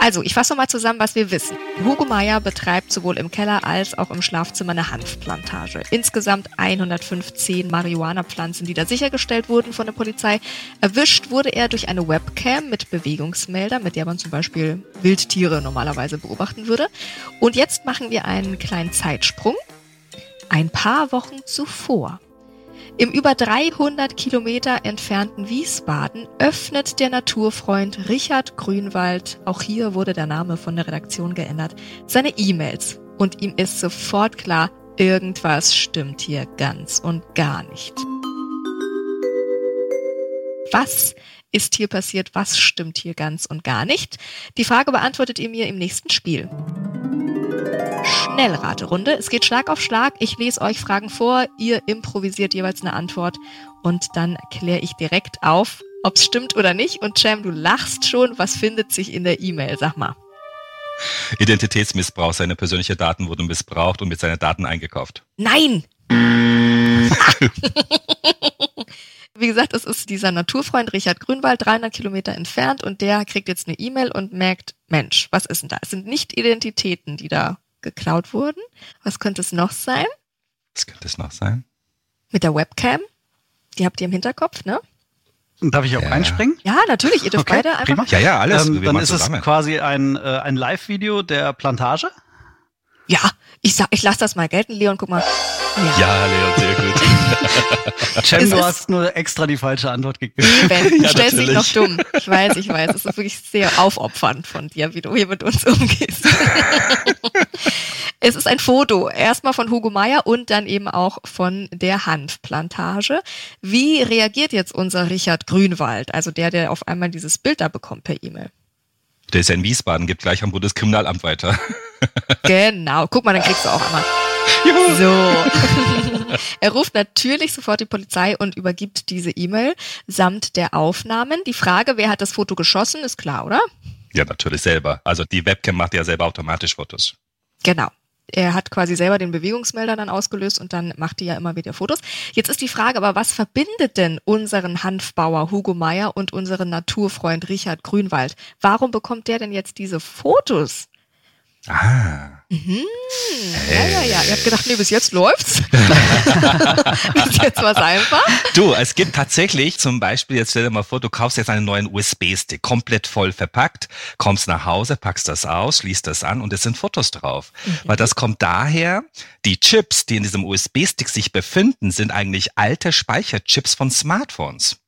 Also, ich fasse mal zusammen, was wir wissen. Hugo Meyer betreibt sowohl im Keller als auch im Schlafzimmer eine Hanfplantage. Insgesamt 115 Marihuana-Pflanzen, die da sichergestellt wurden von der Polizei. Erwischt wurde er durch eine Webcam mit Bewegungsmelder, mit der man zum Beispiel Wildtiere normalerweise beobachten würde. Und jetzt machen wir einen kleinen Zeitsprung. Ein paar Wochen zuvor im über 300 Kilometer entfernten Wiesbaden öffnet der Naturfreund Richard Grünwald, auch hier wurde der Name von der Redaktion geändert, seine E-Mails. Und ihm ist sofort klar, irgendwas stimmt hier ganz und gar nicht. Was ist hier passiert? Was stimmt hier ganz und gar nicht? Die Frage beantwortet ihr mir im nächsten Spiel. Schnellraterunde. Es geht Schlag auf Schlag. Ich lese euch Fragen vor, ihr improvisiert jeweils eine Antwort und dann kläre ich direkt auf, ob es stimmt oder nicht. Und Cem, du lachst schon. Was findet sich in der E-Mail? Sag mal. Identitätsmissbrauch. Seine persönlichen Daten wurden missbraucht und mit seinen Daten eingekauft. Nein! Wie gesagt, es ist dieser Naturfreund Richard Grünwald, 300 Kilometer entfernt und der kriegt jetzt eine E-Mail und merkt, Mensch, was ist denn da? Es sind nicht Identitäten, die da geklaut wurden. Was könnte es noch sein? Was könnte es noch sein? Mit der Webcam. Die habt ihr im Hinterkopf, ne? Darf ich auch ja. einspringen? Ja, natürlich. Ihr dürft okay, beide einfach. Prima. Ja, ja, alles. Ähm, dann ist zusammen. es quasi ein, äh, ein Live-Video der Plantage. Ja, ich sag, ich lasse das mal gelten, Leon. Guck mal. Ja, ja Leon, sehr gut. Cem, du hast nur extra die falsche Antwort gegeben. Ben, du ja, stellst dich noch dumm. Ich weiß, ich weiß. Es ist wirklich sehr aufopfernd von dir, wie du hier mit uns umgehst. es ist ein Foto. Erstmal von Hugo Meier und dann eben auch von der Hanfplantage. Wie reagiert jetzt unser Richard Grünwald? Also der, der auf einmal dieses Bild da bekommt per E-Mail. Der ist ja in Wiesbaden, gibt gleich am Bundeskriminalamt weiter. genau. Guck mal, dann kriegst du auch einmal. Juhu. So. er ruft natürlich sofort die Polizei und übergibt diese E-Mail samt der Aufnahmen. Die Frage, wer hat das Foto geschossen, ist klar, oder? Ja, natürlich selber. Also die Webcam macht ja selber automatisch Fotos. Genau. Er hat quasi selber den Bewegungsmelder dann ausgelöst und dann macht die ja immer wieder Fotos. Jetzt ist die Frage aber, was verbindet denn unseren Hanfbauer Hugo Meyer und unseren Naturfreund Richard Grünwald? Warum bekommt der denn jetzt diese Fotos? Ah. Mhm. Hey. Ja, ja, ja. Ihr habt gedacht, nee, bis jetzt läuft's. bis jetzt war's einfach. Du, es gibt tatsächlich zum Beispiel, jetzt stell dir mal vor, du kaufst jetzt einen neuen USB-Stick, komplett voll verpackt, kommst nach Hause, packst das aus, schließt das an und es sind Fotos drauf. Mhm. Weil das kommt daher, die Chips, die in diesem USB-Stick sich befinden, sind eigentlich alte Speicherchips von Smartphones.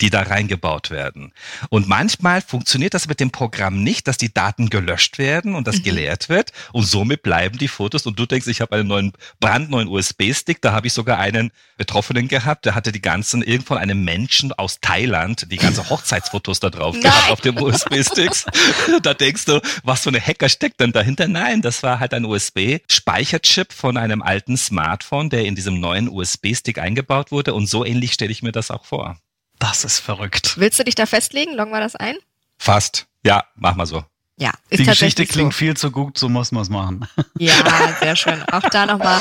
Die da reingebaut werden. Und manchmal funktioniert das mit dem Programm nicht, dass die Daten gelöscht werden und das mhm. geleert wird und somit bleiben die Fotos und du denkst, ich habe einen neuen brandneuen USB-Stick, da habe ich sogar einen Betroffenen gehabt, der hatte die ganzen irgend einem Menschen aus Thailand die ganzen Hochzeitsfotos da drauf gehabt auf dem USB-Sticks. da denkst du, was für eine Hacker steckt denn dahinter? Nein, das war halt ein USB-Speicherchip von einem alten Smartphone, der in diesem neuen USB-Stick eingebaut wurde und so ähnlich stelle ich mir das auch vor. Das ist verrückt. Willst du dich da festlegen? Loggen wir das ein? Fast. Ja, mach mal so. Ja, ist Die Geschichte klingt so. viel zu gut, so muss man es machen. Ja, sehr schön. Auch da nochmal.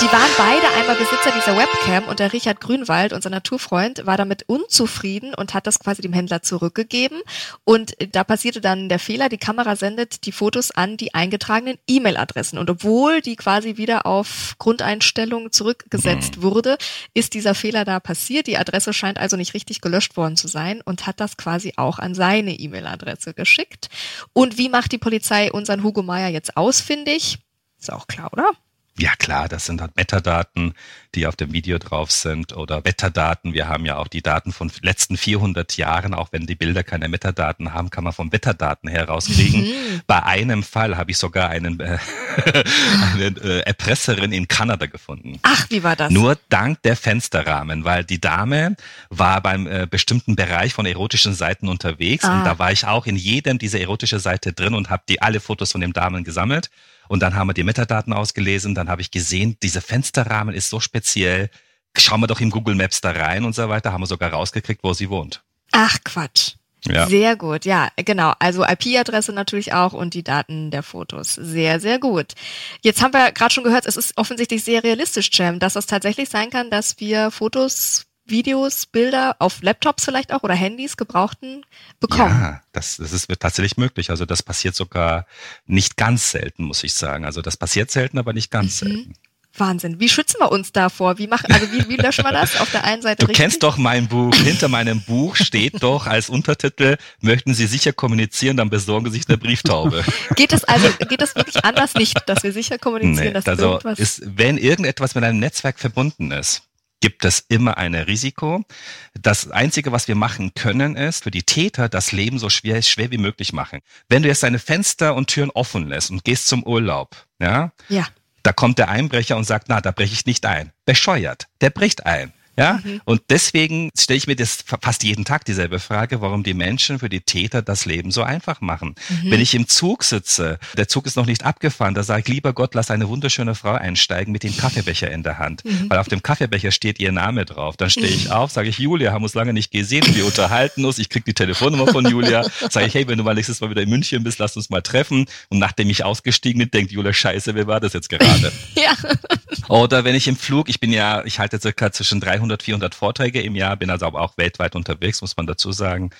Die waren beide einmal Besitzer dieser Webcam und der Richard Grünwald, unser Naturfreund, war damit unzufrieden und hat das quasi dem Händler zurückgegeben. Und da passierte dann der Fehler, die Kamera sendet die Fotos an die eingetragenen E-Mail-Adressen. Und obwohl die quasi wieder auf Grundeinstellungen zurückgesetzt mhm. wurde, ist dieser Fehler da passiert. Die Adresse scheint also nicht richtig gelöscht worden zu sein und hat das quasi auch an seine E-Mail-Adresse geschickt. Und wie macht die Polizei unseren Hugo Meier jetzt ausfindig? Ist auch klar, oder? Ja klar, das sind halt Metadaten, die auf dem Video drauf sind oder Wetterdaten. Wir haben ja auch die Daten von letzten 400 Jahren, auch wenn die Bilder keine Metadaten haben, kann man von Wetterdaten herauskriegen. Mhm. Bei einem Fall habe ich sogar einen, äh, eine äh, Erpresserin in Kanada gefunden. Ach, wie war das? Nur dank der Fensterrahmen, weil die Dame war beim äh, bestimmten Bereich von erotischen Seiten unterwegs ah. und da war ich auch in jedem dieser erotische Seite drin und habe die alle Fotos von dem Damen gesammelt. Und dann haben wir die Metadaten ausgelesen, dann habe ich gesehen, dieser Fensterrahmen ist so speziell. Schauen wir doch in Google Maps da rein und so weiter, haben wir sogar rausgekriegt, wo sie wohnt. Ach Quatsch. Ja. Sehr gut, ja, genau. Also IP-Adresse natürlich auch und die Daten der Fotos. Sehr, sehr gut. Jetzt haben wir gerade schon gehört, es ist offensichtlich sehr realistisch, Jam, dass es tatsächlich sein kann, dass wir Fotos Videos, Bilder auf Laptops vielleicht auch oder Handys gebrauchten bekommen. Ja, das, das ist tatsächlich möglich. Also das passiert sogar nicht ganz selten, muss ich sagen. Also das passiert selten, aber nicht ganz mhm. selten. Wahnsinn. Wie schützen wir uns davor? Wie machen, also wie, wie löschen wir das? Auf der einen Seite. Du richtig? kennst doch mein Buch. Hinter meinem Buch steht doch als Untertitel, möchten Sie sicher kommunizieren, dann besorgen Sie sich eine Brieftaube. geht es also, geht es wirklich anders nicht, dass wir sicher kommunizieren, nee, dass also irgendwas ist, wenn irgendetwas mit einem Netzwerk verbunden ist, gibt es immer ein Risiko. Das Einzige, was wir machen können, ist für die Täter das Leben so schwer, schwer wie möglich machen. Wenn du jetzt deine Fenster und Türen offen lässt und gehst zum Urlaub, ja, ja. da kommt der Einbrecher und sagt, na, da breche ich nicht ein. Bescheuert. Der bricht ein. Ja, mhm. und deswegen stelle ich mir das fast jeden Tag dieselbe Frage, warum die Menschen für die Täter das Leben so einfach machen. Mhm. Wenn ich im Zug sitze, der Zug ist noch nicht abgefahren, da sage ich, lieber Gott, lass eine wunderschöne Frau einsteigen mit dem Kaffeebecher in der Hand, mhm. weil auf dem Kaffeebecher steht ihr Name drauf. Dann stehe ich auf, sage ich, Julia, haben uns lange nicht gesehen, wir unterhalten uns, ich krieg die Telefonnummer von Julia, sage ich, hey, wenn du mal nächstes Mal wieder in München bist, lass uns mal treffen. Und nachdem ich ausgestiegen bin, denkt Julia, scheiße, wer war das jetzt gerade? ja. Oder wenn ich im Flug, ich bin ja, ich halte circa zwischen 300 300, 400 Vorträge im Jahr, bin also auch weltweit unterwegs, muss man dazu sagen.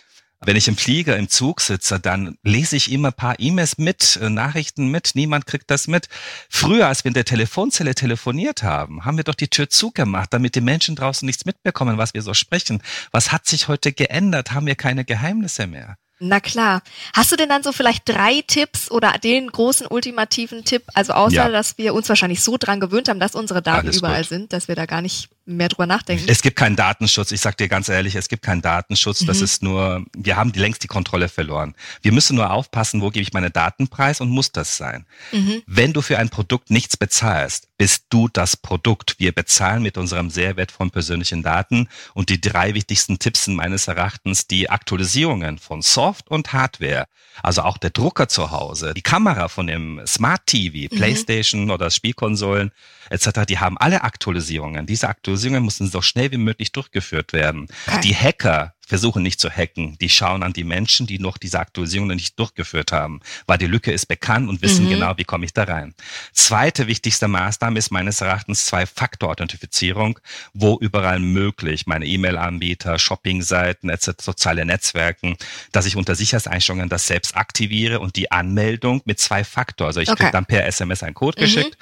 Wenn ich im Flieger, im Zug sitze, dann lese ich immer ein paar E-Mails mit, äh, Nachrichten mit, niemand kriegt das mit. Früher, als wir in der Telefonzelle telefoniert haben, haben wir doch die Tür zugemacht, damit die Menschen draußen nichts mitbekommen, was wir so sprechen. Was hat sich heute geändert? Haben wir keine Geheimnisse mehr? Na klar. Hast du denn dann so vielleicht drei Tipps oder den großen ultimativen Tipp? Also außer, ja. dass wir uns wahrscheinlich so dran gewöhnt haben, dass unsere Daten Alles überall gut. sind, dass wir da gar nicht mehr drüber nachdenken. Es gibt keinen Datenschutz. Ich sag dir ganz ehrlich, es gibt keinen Datenschutz. Mhm. Das ist nur, wir haben die längst die Kontrolle verloren. Wir müssen nur aufpassen, wo gebe ich meine Daten preis und muss das sein. Mhm. Wenn du für ein Produkt nichts bezahlst, bist du das Produkt. Wir bezahlen mit unserem sehr wertvollen persönlichen Daten und die drei wichtigsten Tipps sind meines Erachtens die Aktualisierungen von Soft und Hardware. Also auch der Drucker zu Hause, die Kamera von dem Smart TV, mhm. Playstation oder Spielkonsolen etc., die haben alle Aktualisierungen. Diese Aktualisierungen müssen so schnell wie möglich durchgeführt werden. Okay. Die Hacker versuchen nicht zu hacken. Die schauen an die Menschen, die noch diese Aktualisierungen nicht durchgeführt haben, weil die Lücke ist bekannt und wissen mhm. genau, wie komme ich da rein. Zweite wichtigste Maßnahme ist meines Erachtens Zwei-Faktor-Authentifizierung, wo überall möglich, meine E-Mail-Anbieter, Shopping-Seiten, etc., soziale Netzwerken, dass ich unter Sicherheitseinstellungen das selbst aktiviere und die Anmeldung mit Zwei-Faktor. Also ich okay. kriege dann per SMS einen Code mhm. geschickt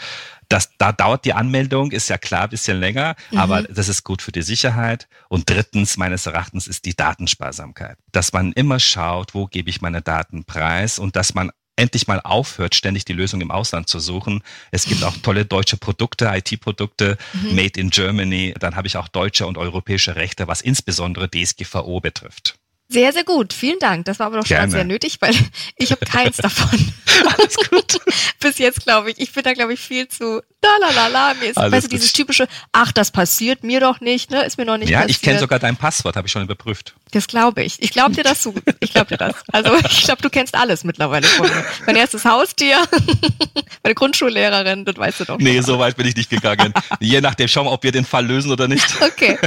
das, da dauert die Anmeldung, ist ja klar, bisschen länger, mhm. aber das ist gut für die Sicherheit. Und drittens, meines Erachtens, ist die Datensparsamkeit. Dass man immer schaut, wo gebe ich meine Daten preis und dass man endlich mal aufhört, ständig die Lösung im Ausland zu suchen. Es gibt auch tolle deutsche Produkte, IT-Produkte, mhm. made in Germany. Dann habe ich auch deutsche und europäische Rechte, was insbesondere DSGVO betrifft. Sehr, sehr gut. Vielen Dank. Das war aber doch schon sehr nötig, weil ich habe keins davon. Alles gut. Bis jetzt, glaube ich. Ich bin da, glaube ich, viel zu la la la Mir ist weißt du, dieses typische, ach, das passiert mir doch nicht, ne? Ist mir noch nicht ja, passiert. Ja, ich kenne sogar dein Passwort, habe ich schon überprüft. Das glaube ich. Ich glaube dir das so. Ich glaube dir das. Also ich glaube, du kennst alles mittlerweile von mir. Mein erstes Haustier, meine Grundschullehrerin, das weißt du doch. Nee, so weit bin ich nicht gegangen. Je nachdem, schauen wir, ob wir den Fall lösen oder nicht. Okay.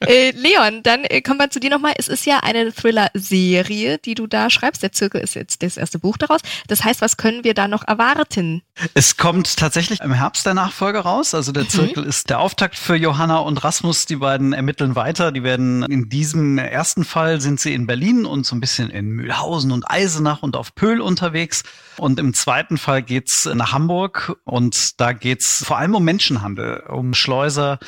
Äh, Leon, dann äh, kommen wir zu dir nochmal. Es ist ja eine Thriller-Serie, die du da schreibst. Der Zirkel ist jetzt das erste Buch daraus. Das heißt, was können wir da noch erwarten? Es kommt tatsächlich im Herbst der Nachfolger raus. Also der mhm. Zirkel mhm. ist der Auftakt für Johanna und Rasmus. Die beiden ermitteln weiter. Die werden in diesem ersten Fall sind sie in Berlin und so ein bisschen in Mühlhausen und Eisenach und auf Pöhl unterwegs. Und im zweiten Fall geht's nach Hamburg und da geht's vor allem um Menschenhandel, um Schleuser,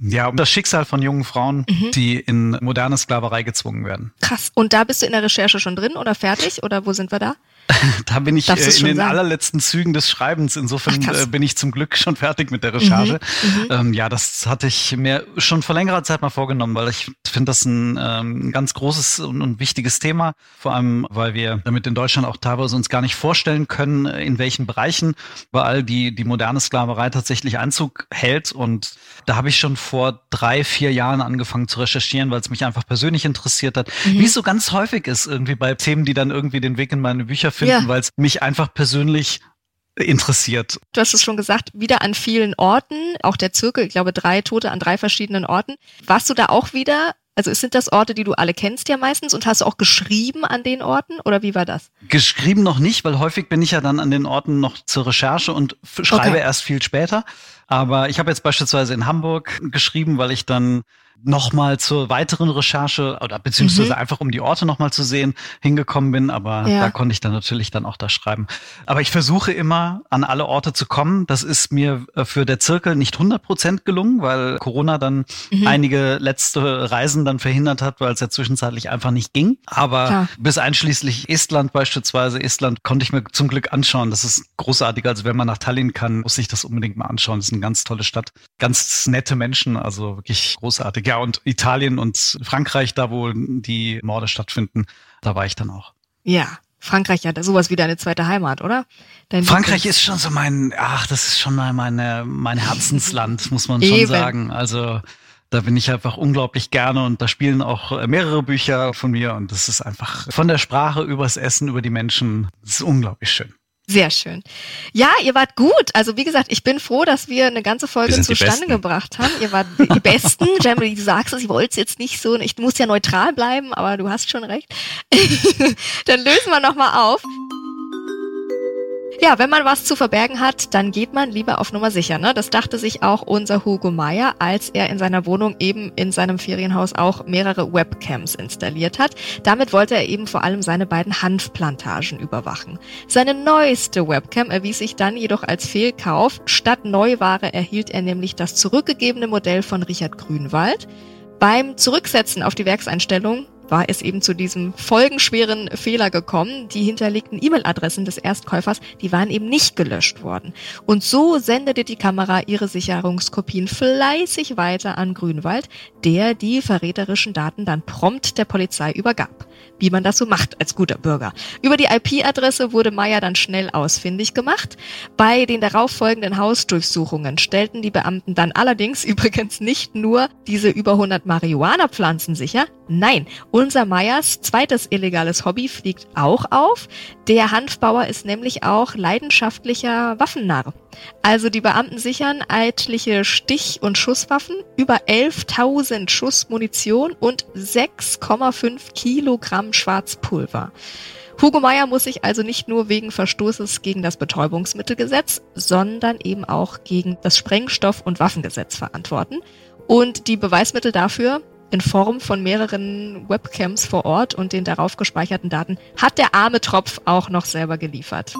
ja, um das Schicksal von jungen Frauen, mhm. die in moderne Sklaverei gezwungen werden. Krass. Und da bist du in der Recherche schon drin oder fertig oder wo sind wir da? Da bin ich äh, in den sagen? allerletzten Zügen des Schreibens. Insofern Ach, äh, bin ich zum Glück schon fertig mit der Recherche. Mhm, mhm, ähm, ja, das hatte ich mir schon vor längerer Zeit mal vorgenommen, weil ich finde das ein ähm, ganz großes und, und, wichtiges Thema. Vor allem, weil wir damit in Deutschland auch teilweise uns gar nicht vorstellen können, in welchen Bereichen weil die, die moderne Sklaverei tatsächlich Einzug hält. Und da habe ich schon vor drei, vier Jahren angefangen zu recherchieren, weil es mich einfach persönlich interessiert hat. Mhm. Wie es so ganz häufig ist, irgendwie bei Themen, die dann irgendwie den Weg in meine Bücher finden, ja. weil es mich einfach persönlich interessiert. Du hast es schon gesagt, wieder an vielen Orten, auch der Zirkel, ich glaube drei Tote an drei verschiedenen Orten. Warst du da auch wieder? Also sind das Orte, die du alle kennst ja meistens und hast du auch geschrieben an den Orten oder wie war das? Geschrieben noch nicht, weil häufig bin ich ja dann an den Orten noch zur Recherche und schreibe okay. erst viel später. Aber ich habe jetzt beispielsweise in Hamburg geschrieben, weil ich dann nochmal zur weiteren Recherche oder beziehungsweise mhm. einfach um die Orte nochmal zu sehen hingekommen bin, aber ja. da konnte ich dann natürlich dann auch das schreiben. Aber ich versuche immer an alle Orte zu kommen. Das ist mir äh, für der Zirkel nicht 100 Prozent gelungen, weil Corona dann mhm. einige letzte Reisen dann verhindert hat, weil es ja zwischenzeitlich einfach nicht ging. Aber Klar. bis einschließlich Estland beispielsweise, Estland konnte ich mir zum Glück anschauen. Das ist großartig. Also wenn man nach Tallinn kann, muss ich das unbedingt mal anschauen. Das ist eine ganz tolle Stadt. Ganz nette Menschen, also wirklich großartig. Ja, und Italien und Frankreich, da wo die Morde stattfinden, da war ich dann auch. Ja, Frankreich hat sowas wie deine zweite Heimat, oder? Dein Frankreich ist schon so mein, ach, das ist schon meine, mein Herzensland, muss man schon Eben. sagen. Also da bin ich einfach unglaublich gerne und da spielen auch mehrere Bücher von mir und das ist einfach von der Sprache übers Essen, über die Menschen, das ist unglaublich schön. Sehr schön. Ja, ihr wart gut. Also wie gesagt, ich bin froh, dass wir eine ganze Folge zustande gebracht haben. Ihr wart die Besten. Jamie, du sagst es, ich wollte es jetzt nicht so. Ich muss ja neutral bleiben, aber du hast schon recht. Dann lösen wir nochmal auf. Ja, wenn man was zu verbergen hat, dann geht man lieber auf Nummer sicher. Ne? Das dachte sich auch unser Hugo Meier, als er in seiner Wohnung eben in seinem Ferienhaus auch mehrere Webcams installiert hat. Damit wollte er eben vor allem seine beiden Hanfplantagen überwachen. Seine neueste Webcam erwies sich dann jedoch als Fehlkauf. Statt Neuware erhielt er nämlich das zurückgegebene Modell von Richard Grünwald. Beim Zurücksetzen auf die Werkseinstellung war es eben zu diesem folgenschweren Fehler gekommen. Die hinterlegten E-Mail-Adressen des Erstkäufers, die waren eben nicht gelöscht worden. Und so sendete die Kamera ihre Sicherungskopien fleißig weiter an Grünwald, der die verräterischen Daten dann prompt der Polizei übergab wie man das so macht als guter Bürger. Über die IP-Adresse wurde Meyer dann schnell ausfindig gemacht. Bei den darauffolgenden Hausdurchsuchungen stellten die Beamten dann allerdings übrigens nicht nur diese über 100 Marihuana-Pflanzen sicher, nein, unser Meyers zweites illegales Hobby fliegt auch auf. Der Hanfbauer ist nämlich auch leidenschaftlicher Waffennarr. Also die Beamten sichern etliche Stich- und Schusswaffen, über 11.000 Schuss Munition und 6,5 Kilogramm Schwarzpulver. Hugo Meyer muss sich also nicht nur wegen Verstoßes gegen das Betäubungsmittelgesetz, sondern eben auch gegen das Sprengstoff- und Waffengesetz verantworten. Und die Beweismittel dafür in Form von mehreren Webcams vor Ort und den darauf gespeicherten Daten hat der arme Tropf auch noch selber geliefert.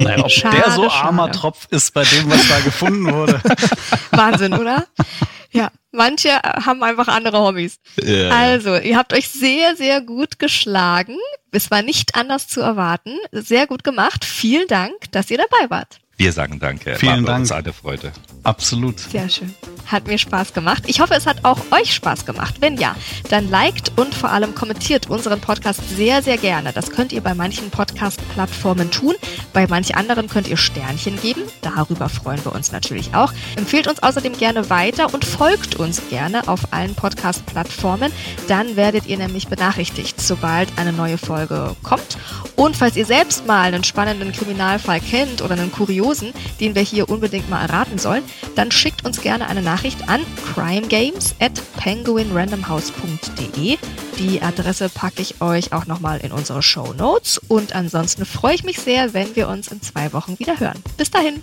Naja, ob schade, der so armer schade. Tropf ist bei dem, was da gefunden wurde. Wahnsinn, oder? Ja, manche haben einfach andere Hobbys. Ja. Also, ihr habt euch sehr, sehr gut geschlagen. Es war nicht anders zu erwarten. Sehr gut gemacht. Vielen Dank, dass ihr dabei wart. Wir sagen danke. Vielen War Dank. uns eine Freude. Absolut. Sehr schön. Hat mir Spaß gemacht. Ich hoffe, es hat auch euch Spaß gemacht. Wenn ja, dann liked und vor allem kommentiert unseren Podcast sehr, sehr gerne. Das könnt ihr bei manchen Podcast-Plattformen tun. Bei manch anderen könnt ihr Sternchen geben. Darüber freuen wir uns natürlich auch. Empfehlt uns außerdem gerne weiter und folgt uns gerne auf allen Podcast-Plattformen. Dann werdet ihr nämlich benachrichtigt, sobald eine neue Folge kommt. Und falls ihr selbst mal einen spannenden Kriminalfall kennt oder einen kuriosen, den wir hier unbedingt mal erraten sollen, dann schickt uns gerne eine Nachricht an crimegames at penguinrandomhouse.de. Die Adresse packe ich euch auch nochmal in unsere Show Notes. Und ansonsten freue ich mich sehr, wenn wir uns in zwei Wochen wieder hören. Bis dahin.